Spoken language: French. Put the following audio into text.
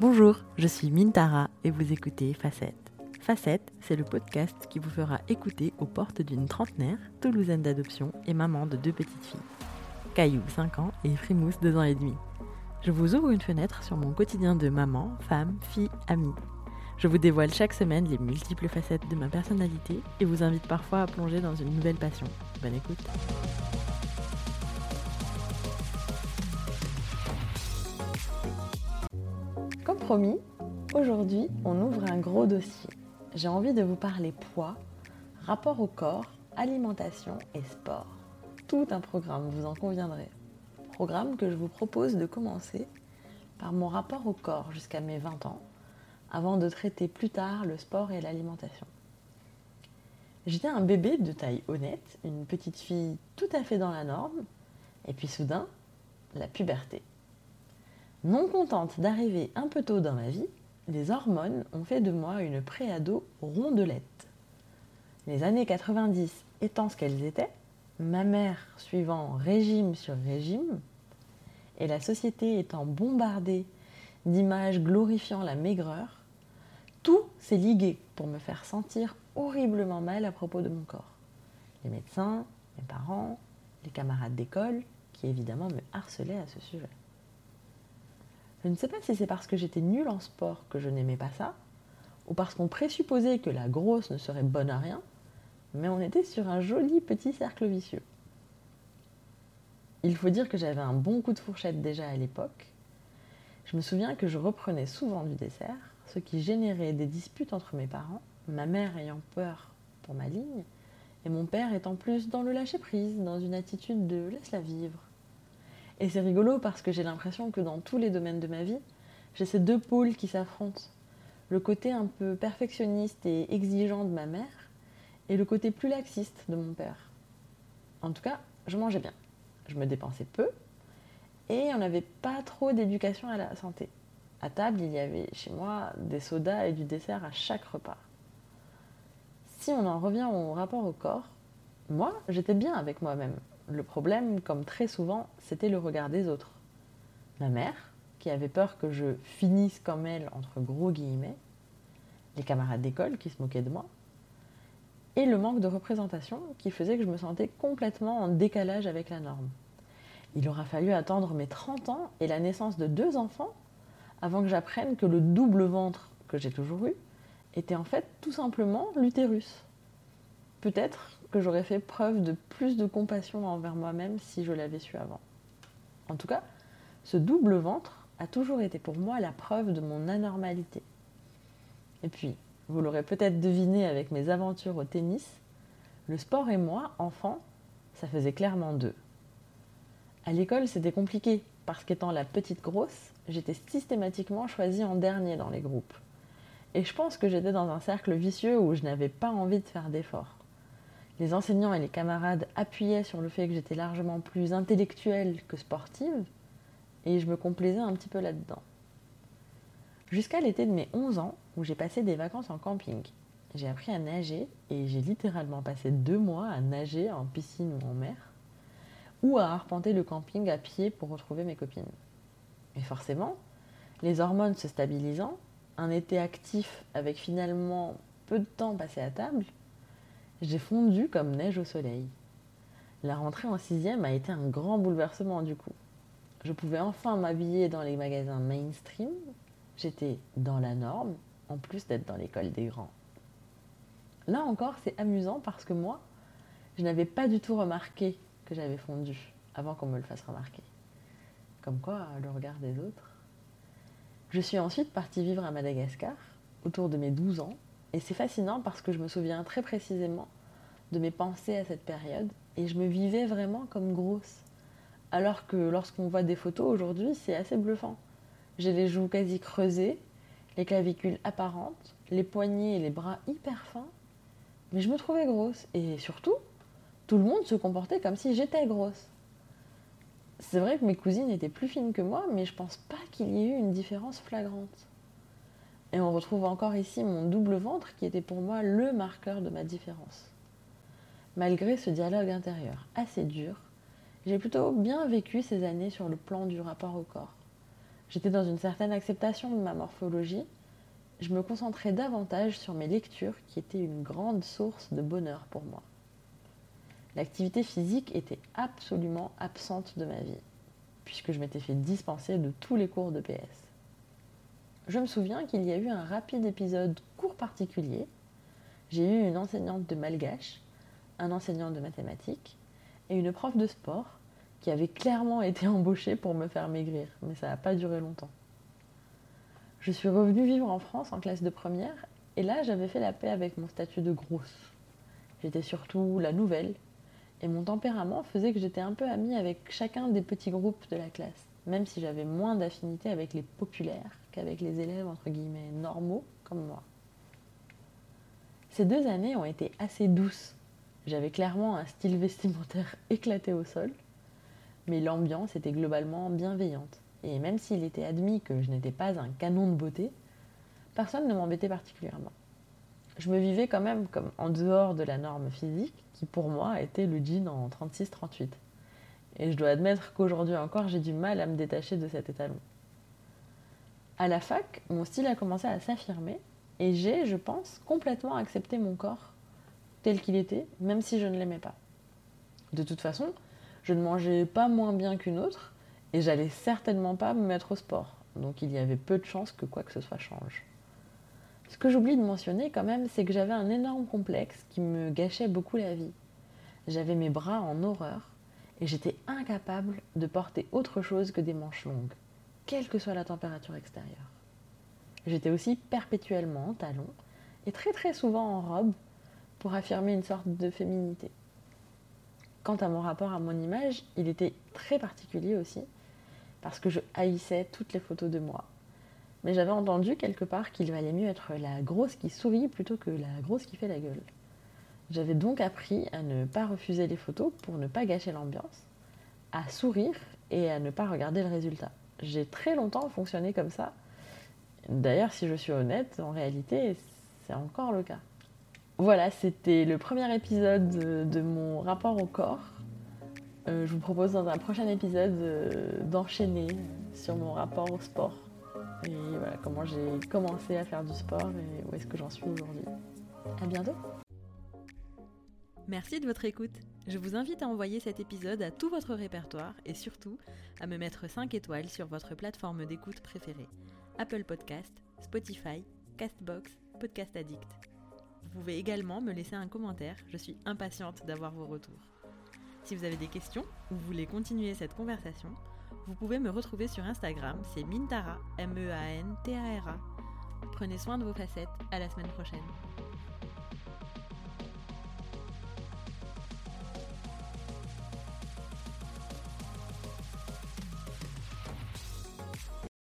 Bonjour, je suis Mintara et vous écoutez Facette. Facette, c'est le podcast qui vous fera écouter aux portes d'une trentenaire, toulousaine d'adoption et maman de deux petites filles. Caillou, 5 ans, et Frimousse, 2 ans et demi. Je vous ouvre une fenêtre sur mon quotidien de maman, femme, fille, amie. Je vous dévoile chaque semaine les multiples facettes de ma personnalité et vous invite parfois à plonger dans une nouvelle passion. Bonne écoute. Promis, aujourd'hui on ouvre un gros dossier. J'ai envie de vous parler poids, rapport au corps, alimentation et sport. Tout un programme, vous en conviendrez. Programme que je vous propose de commencer par mon rapport au corps jusqu'à mes 20 ans, avant de traiter plus tard le sport et l'alimentation. J'étais un bébé de taille honnête, une petite fille tout à fait dans la norme, et puis soudain, la puberté. Non contente d'arriver un peu tôt dans ma vie, les hormones ont fait de moi une préado rondelette. Les années 90 étant ce qu'elles étaient, ma mère suivant régime sur régime, et la société étant bombardée d'images glorifiant la maigreur, tout s'est ligué pour me faire sentir horriblement mal à propos de mon corps. Les médecins, mes parents, les camarades d'école, qui évidemment me harcelaient à ce sujet. Je ne sais pas si c'est parce que j'étais nulle en sport que je n'aimais pas ça, ou parce qu'on présupposait que la grosse ne serait bonne à rien, mais on était sur un joli petit cercle vicieux. Il faut dire que j'avais un bon coup de fourchette déjà à l'époque. Je me souviens que je reprenais souvent du dessert, ce qui générait des disputes entre mes parents, ma mère ayant peur pour ma ligne, et mon père étant plus dans le lâcher-prise, dans une attitude de laisse-la vivre. Et c'est rigolo parce que j'ai l'impression que dans tous les domaines de ma vie, j'ai ces deux pôles qui s'affrontent. Le côté un peu perfectionniste et exigeant de ma mère et le côté plus laxiste de mon père. En tout cas, je mangeais bien. Je me dépensais peu et on n'avait pas trop d'éducation à la santé. À table, il y avait chez moi des sodas et du dessert à chaque repas. Si on en revient au rapport au corps, moi, j'étais bien avec moi-même. Le problème, comme très souvent, c'était le regard des autres. Ma mère, qui avait peur que je finisse comme elle, entre gros guillemets, les camarades d'école qui se moquaient de moi, et le manque de représentation qui faisait que je me sentais complètement en décalage avec la norme. Il aura fallu attendre mes 30 ans et la naissance de deux enfants avant que j'apprenne que le double ventre que j'ai toujours eu était en fait tout simplement l'utérus. Peut-être que j'aurais fait preuve de plus de compassion envers moi-même si je l'avais su avant. En tout cas, ce double ventre a toujours été pour moi la preuve de mon anormalité. Et puis, vous l'aurez peut-être deviné avec mes aventures au tennis, le sport et moi, enfant, ça faisait clairement deux. À l'école, c'était compliqué, parce qu'étant la petite grosse, j'étais systématiquement choisie en dernier dans les groupes. Et je pense que j'étais dans un cercle vicieux où je n'avais pas envie de faire d'efforts. Les enseignants et les camarades appuyaient sur le fait que j'étais largement plus intellectuelle que sportive, et je me complaisais un petit peu là-dedans. Jusqu'à l'été de mes 11 ans, où j'ai passé des vacances en camping. J'ai appris à nager et j'ai littéralement passé deux mois à nager en piscine ou en mer, ou à arpenter le camping à pied pour retrouver mes copines. Mais forcément, les hormones se stabilisant, un été actif avec finalement peu de temps passé à table, j'ai fondu comme neige au soleil. La rentrée en sixième a été un grand bouleversement du coup. Je pouvais enfin m'habiller dans les magasins mainstream, j'étais dans la norme, en plus d'être dans l'école des grands. Là encore, c'est amusant parce que moi, je n'avais pas du tout remarqué que j'avais fondu avant qu'on me le fasse remarquer. Comme quoi, le regard des autres. Je suis ensuite partie vivre à Madagascar, autour de mes 12 ans, et c'est fascinant parce que je me souviens très précisément de mes pensées à cette période, et je me vivais vraiment comme grosse. Alors que lorsqu'on voit des photos aujourd'hui, c'est assez bluffant. J'ai les joues quasi creusées, les clavicules apparentes, les poignets et les bras hyper fins. Mais je me trouvais grosse. Et surtout, tout le monde se comportait comme si j'étais grosse. C'est vrai que mes cousines étaient plus fines que moi, mais je pense pas qu'il y ait eu une différence flagrante. Et on retrouve encore ici mon double ventre qui était pour moi le marqueur de ma différence. Malgré ce dialogue intérieur assez dur, j'ai plutôt bien vécu ces années sur le plan du rapport au corps. J'étais dans une certaine acceptation de ma morphologie. Je me concentrais davantage sur mes lectures qui étaient une grande source de bonheur pour moi. L'activité physique était absolument absente de ma vie, puisque je m'étais fait dispenser de tous les cours de PS. Je me souviens qu'il y a eu un rapide épisode court particulier. J'ai eu une enseignante de malgache, un enseignant de mathématiques et une prof de sport qui avait clairement été embauchée pour me faire maigrir, mais ça n'a pas duré longtemps. Je suis revenue vivre en France en classe de première et là j'avais fait la paix avec mon statut de grosse. J'étais surtout la nouvelle et mon tempérament faisait que j'étais un peu amie avec chacun des petits groupes de la classe, même si j'avais moins d'affinité avec les populaires qu'avec les élèves entre guillemets normaux comme moi. Ces deux années ont été assez douces. J'avais clairement un style vestimentaire éclaté au sol, mais l'ambiance était globalement bienveillante. Et même s'il était admis que je n'étais pas un canon de beauté, personne ne m'embêtait particulièrement. Je me vivais quand même comme en dehors de la norme physique, qui pour moi était le jean en 36-38. Et je dois admettre qu'aujourd'hui encore, j'ai du mal à me détacher de cet étalon. À la fac, mon style a commencé à s'affirmer et j'ai, je pense, complètement accepté mon corps tel qu'il était, même si je ne l'aimais pas. De toute façon, je ne mangeais pas moins bien qu'une autre et j'allais certainement pas me mettre au sport. Donc il y avait peu de chances que quoi que ce soit change. Ce que j'oublie de mentionner quand même, c'est que j'avais un énorme complexe qui me gâchait beaucoup la vie. J'avais mes bras en horreur et j'étais incapable de porter autre chose que des manches longues quelle que soit la température extérieure. J'étais aussi perpétuellement en talons et très très souvent en robe pour affirmer une sorte de féminité. Quant à mon rapport à mon image, il était très particulier aussi parce que je haïssais toutes les photos de moi. Mais j'avais entendu quelque part qu'il valait mieux être la grosse qui sourit plutôt que la grosse qui fait la gueule. J'avais donc appris à ne pas refuser les photos pour ne pas gâcher l'ambiance, à sourire et à ne pas regarder le résultat j'ai très longtemps fonctionné comme ça. D'ailleurs, si je suis honnête, en réalité, c'est encore le cas. Voilà, c'était le premier épisode de, mon rapport au corps. Euh, je vous propose dans un prochain épisode euh, d'enchaîner sur mon rapport au sport. Et voilà, comment j'ai commencé à faire du sport et où est-ce que j'en suis aujourd'hui. À bientôt Merci de votre écoute. Je vous invite à envoyer cet épisode à tout votre répertoire et surtout à me mettre 5 étoiles sur votre plateforme d'écoute préférée. Apple Podcast, Spotify, Castbox, Podcast Addict. Vous pouvez également me laisser un commentaire, je suis impatiente d'avoir vos retours. Si vous avez des questions ou voulez continuer cette conversation, vous pouvez me retrouver sur Instagram, c'est Mintara, M-E-A-N-T-A-R-A. Prenez soin de vos facettes, à la semaine prochaine.